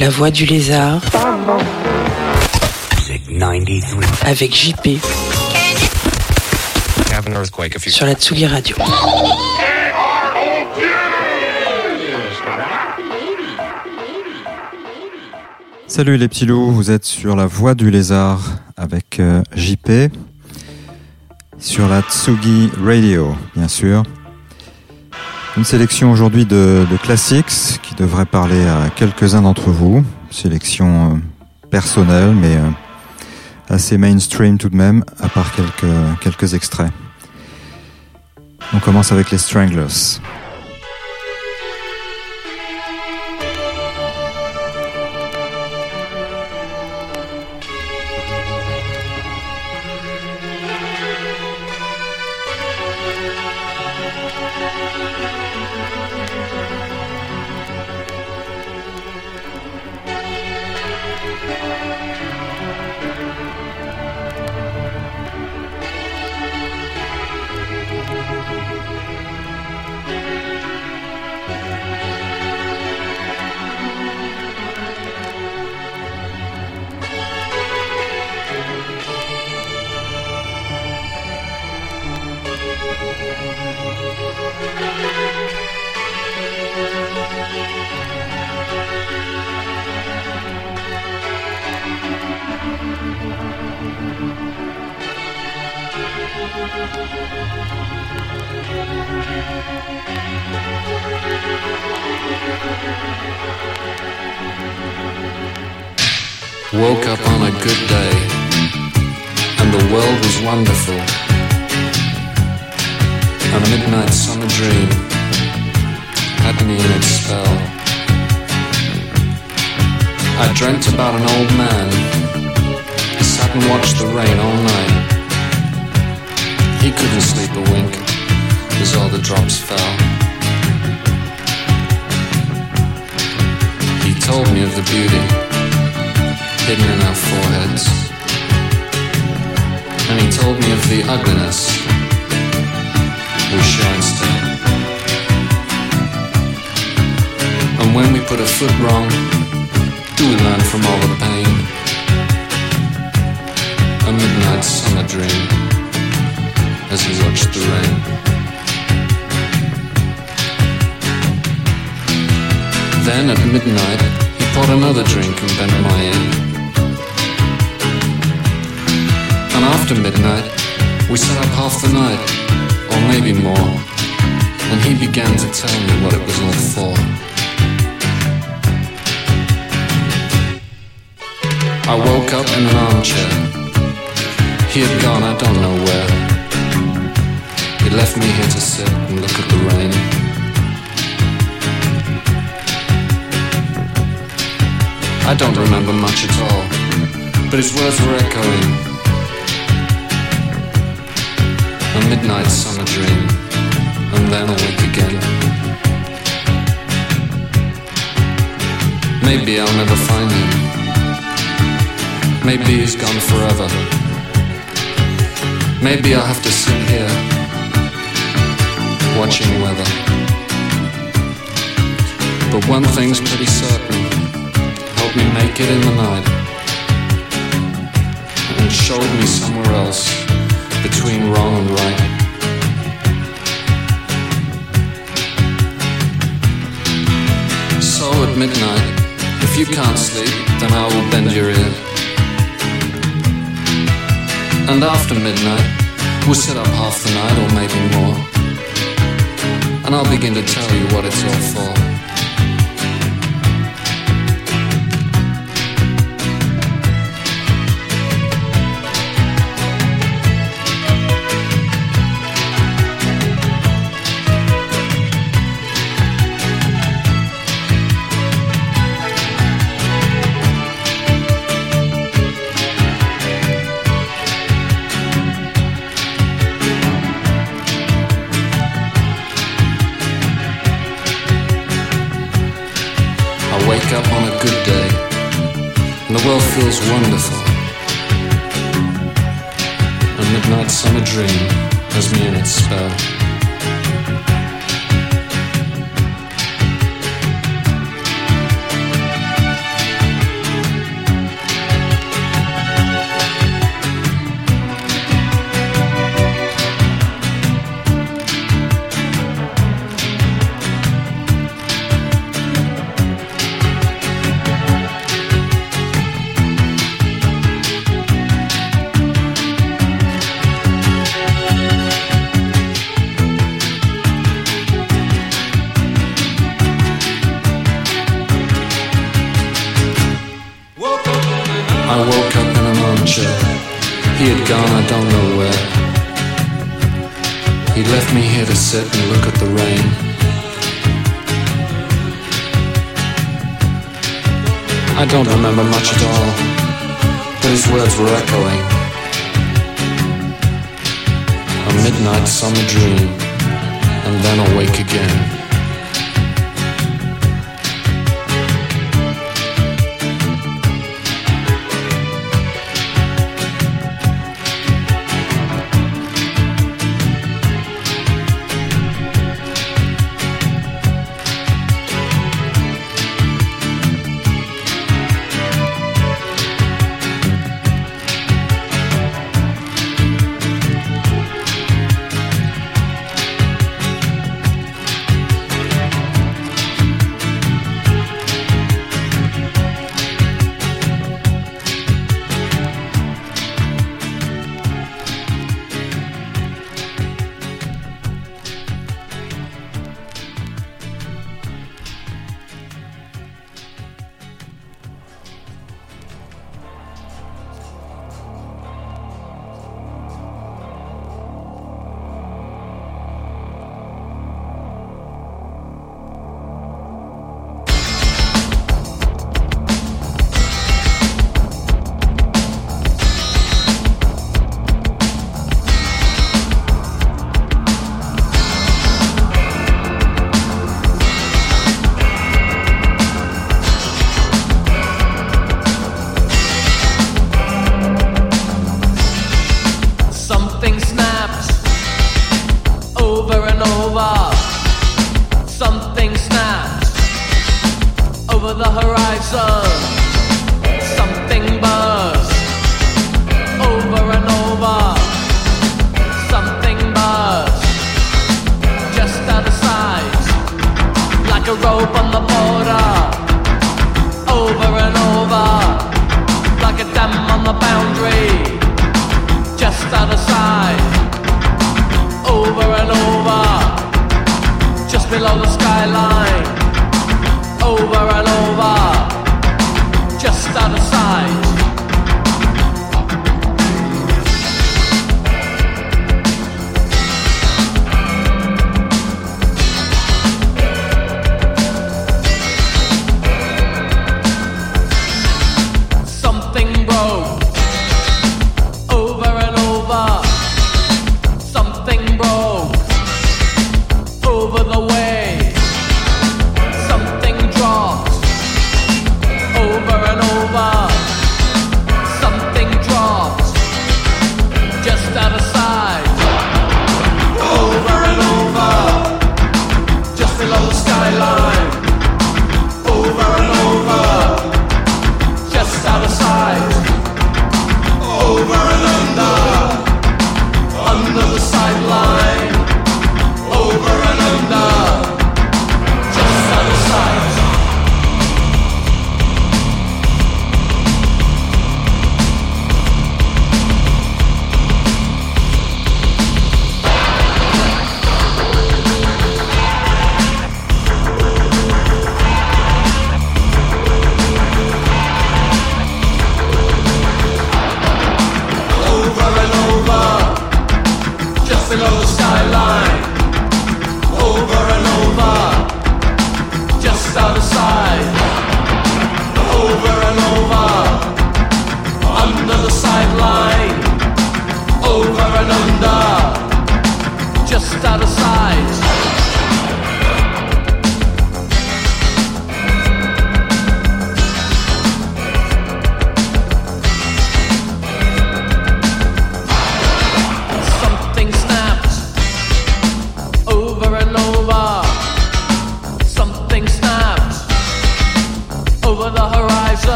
La voix du lézard. Avec JP have an earthquake if you sur la Tsugi Radio. Salut les petits loups, vous êtes sur la voie du lézard avec euh, JP sur la Tsugi Radio, bien sûr. Une sélection aujourd'hui de, de classics qui devrait parler à quelques-uns d'entre vous. Sélection euh, personnelle, mais euh, assez mainstream tout de même, à part quelques, quelques extraits. On commence avec les Stranglers. Woke up on a good day, and the world was wonderful. A midnight summer dream had me in its spell. I dreamt about an old man sat and watched the rain all night. He couldn't sleep a wink as all the drops fell. He told me of the beauty hidden in our foreheads. And he told me of the ugliness we show instead. And when we put a foot wrong, do we learn from all the pain? A midnight summer dream as he watched the rain. Then at midnight, he poured another drink and bent my ear. After midnight, we sat up half the night, or maybe more. And he began to tell me what it was all for. I woke up in an armchair. He had gone, I don't know where. He left me here to sit and look at the rain. I don't remember much at all, but his words were echoing. A midnight summer dream, and then awake again. Maybe I'll never find him. Maybe he's gone forever. Maybe I'll have to sit here, watching weather. But one thing's pretty certain help me make it in the night and show me somewhere else between wrong and right. So at midnight, if you can't sleep, then I will bend your ear. And after midnight, we'll sit up half the night or maybe more. And I'll begin to tell you what it's all for. World feels wonderful. A midnight summer dream has me in its spell. Sit and look at the rain. I don't remember much at all, but his words were echoing. A midnight summer dream, and then awake again.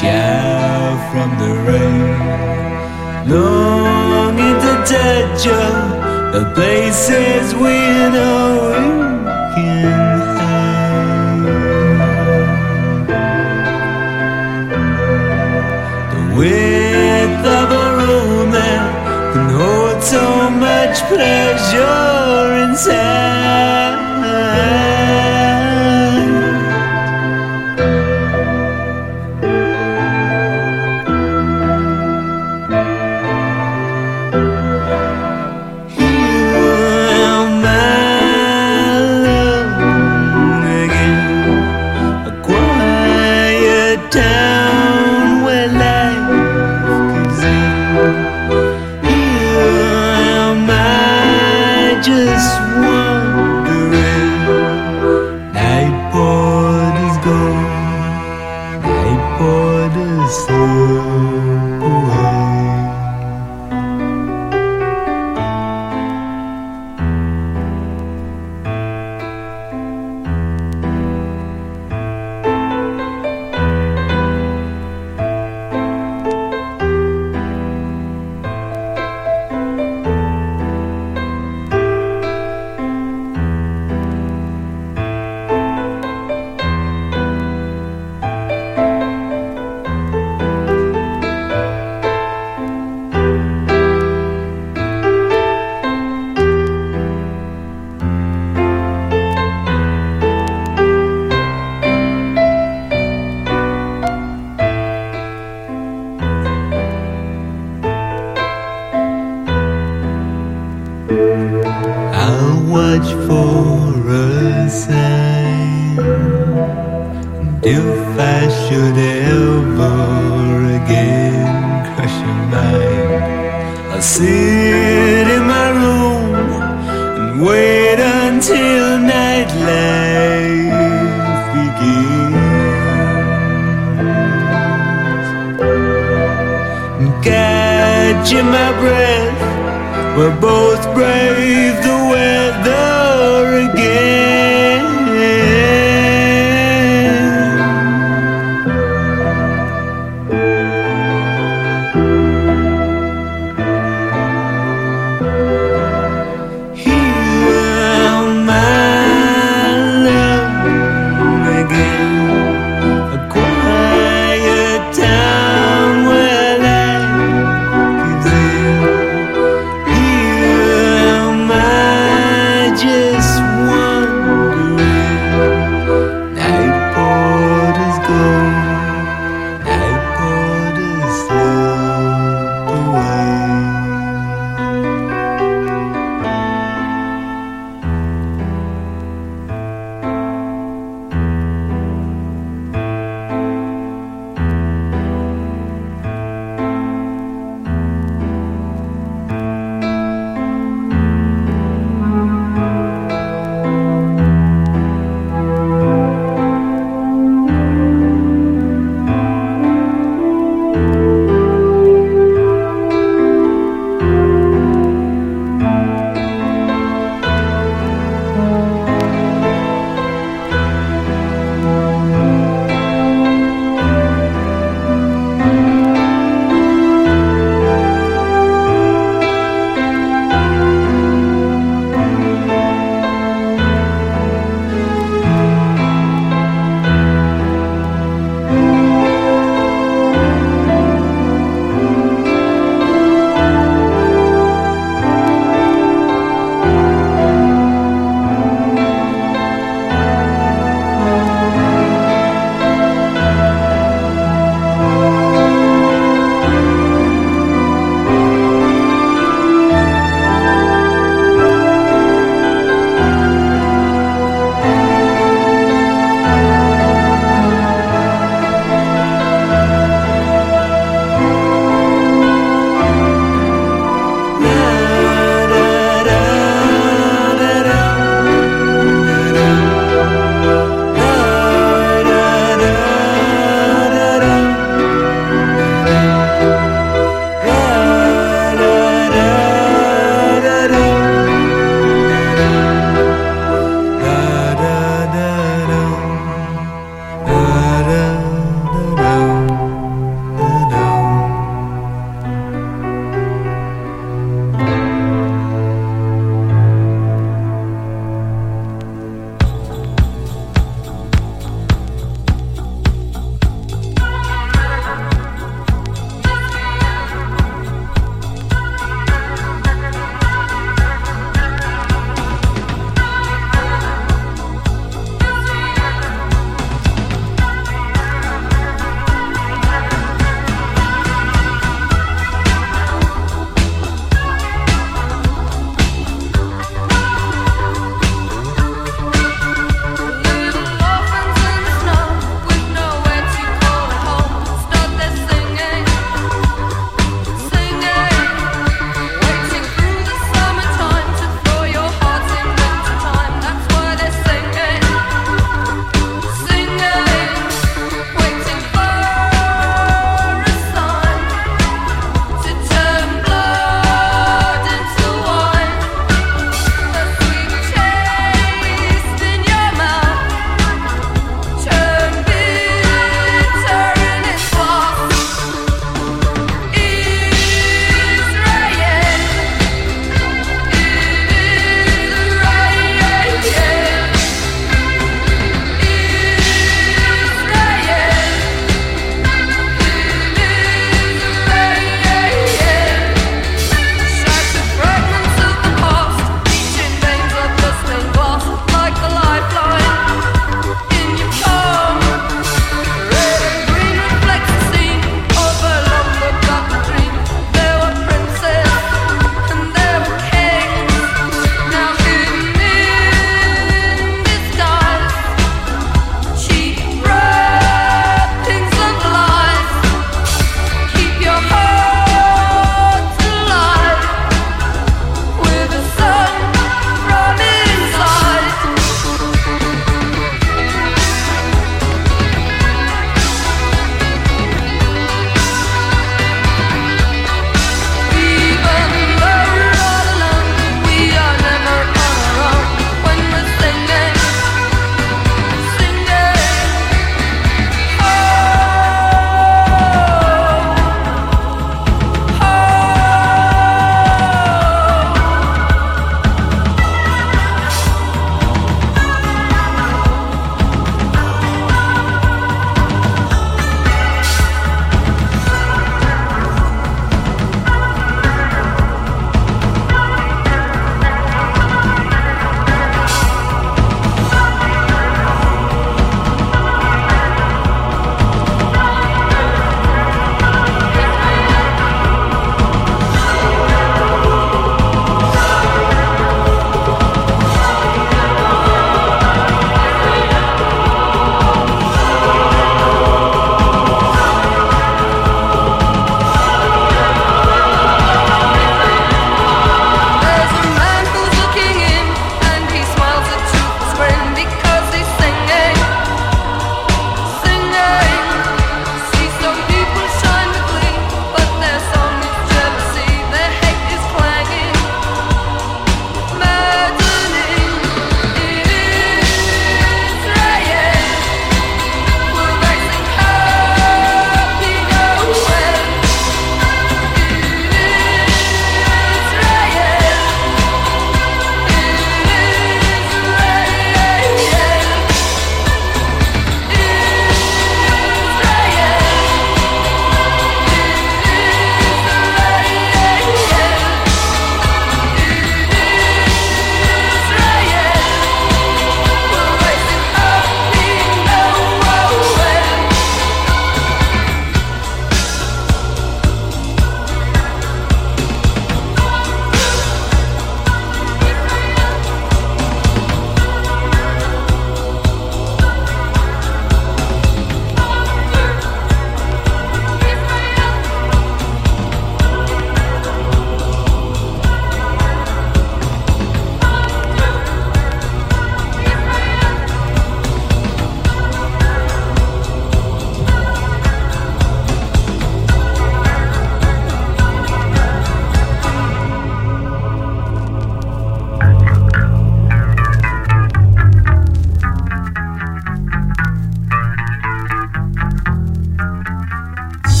shower from the rain. Long into Tejo, the places we know we can hide. The width of a room that can hold so much pleasure inside. Both brave. The weather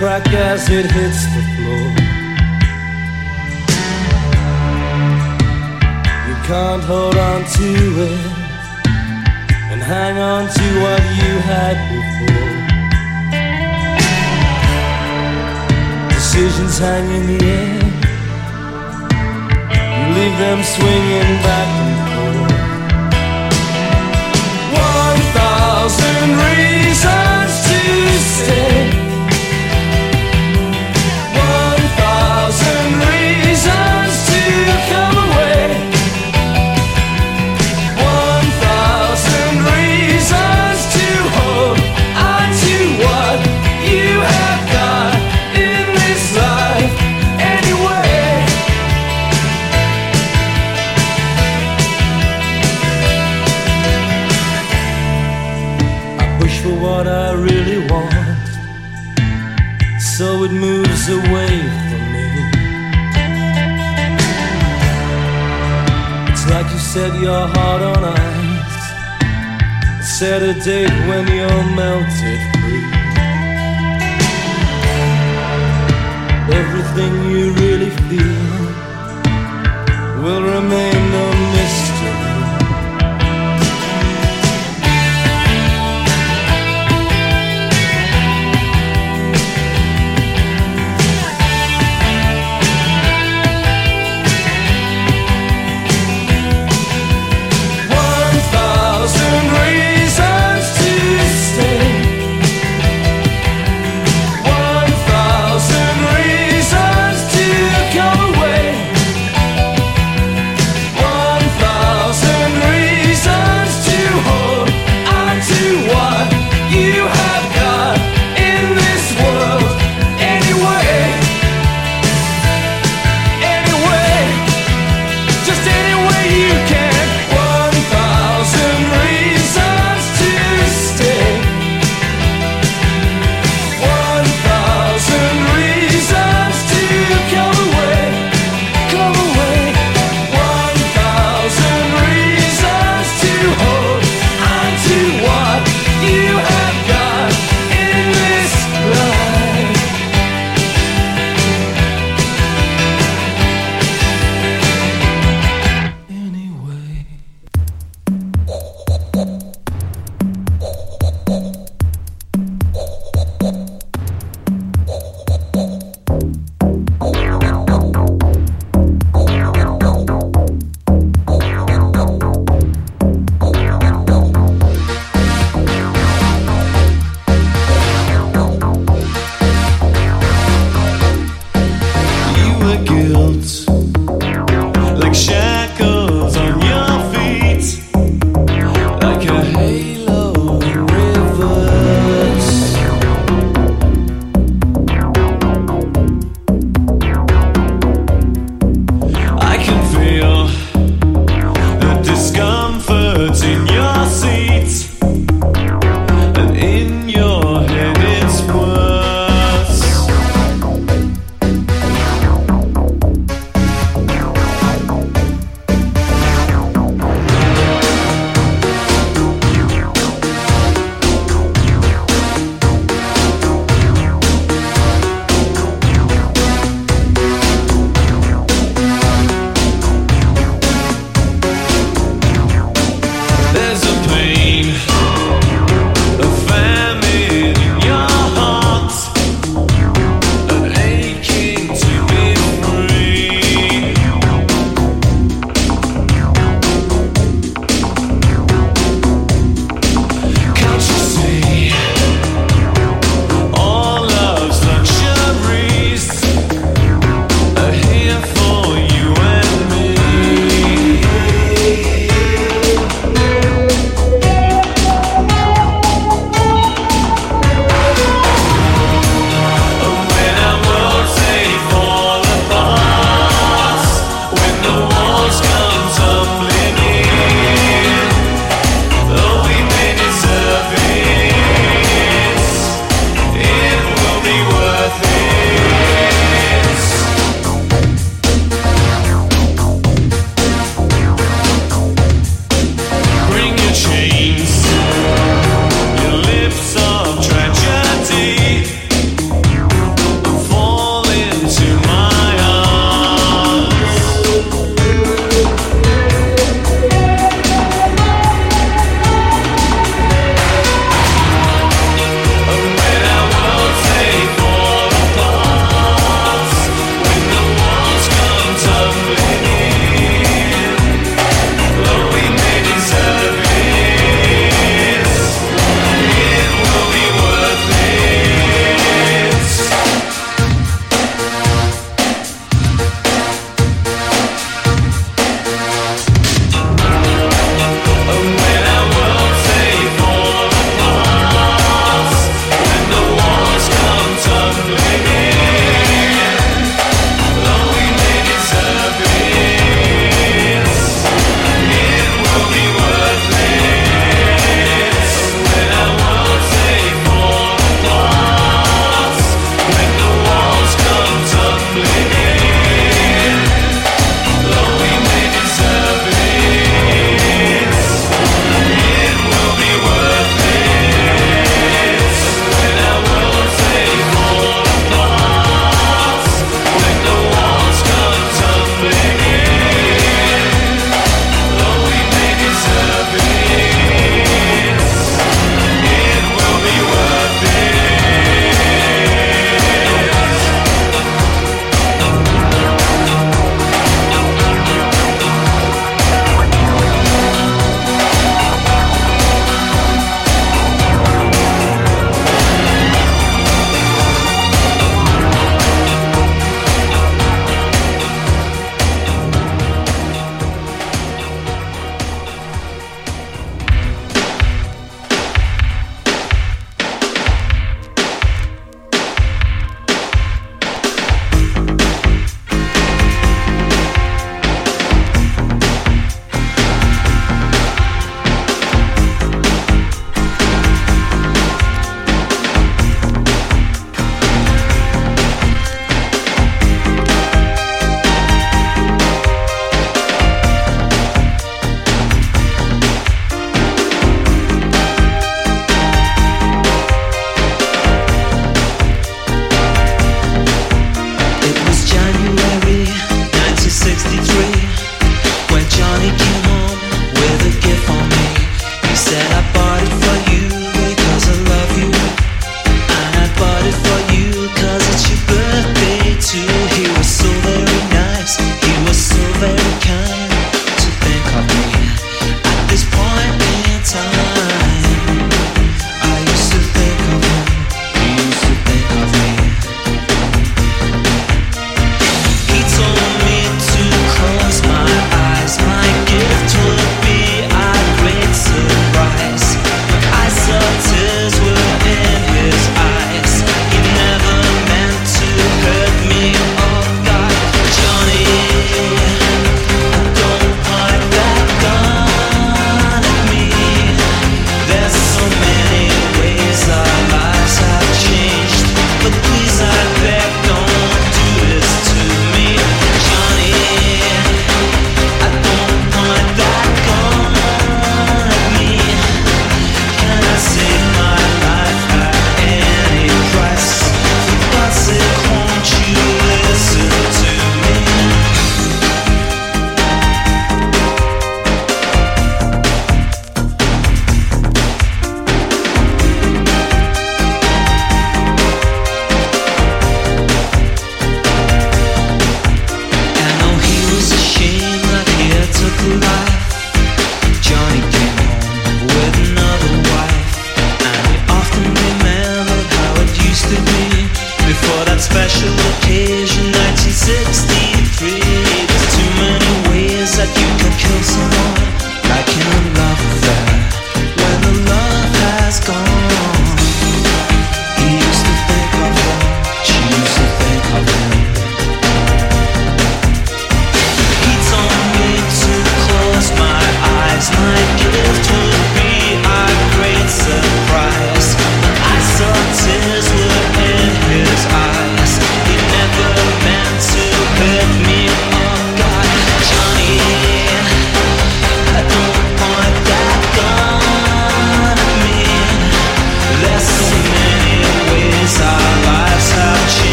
crack as it hits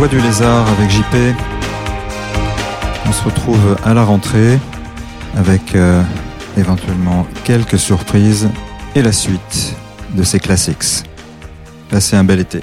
voix du lézard avec JP. On se retrouve à la rentrée avec euh, éventuellement quelques surprises et la suite de ces classiques. Passez un bel été.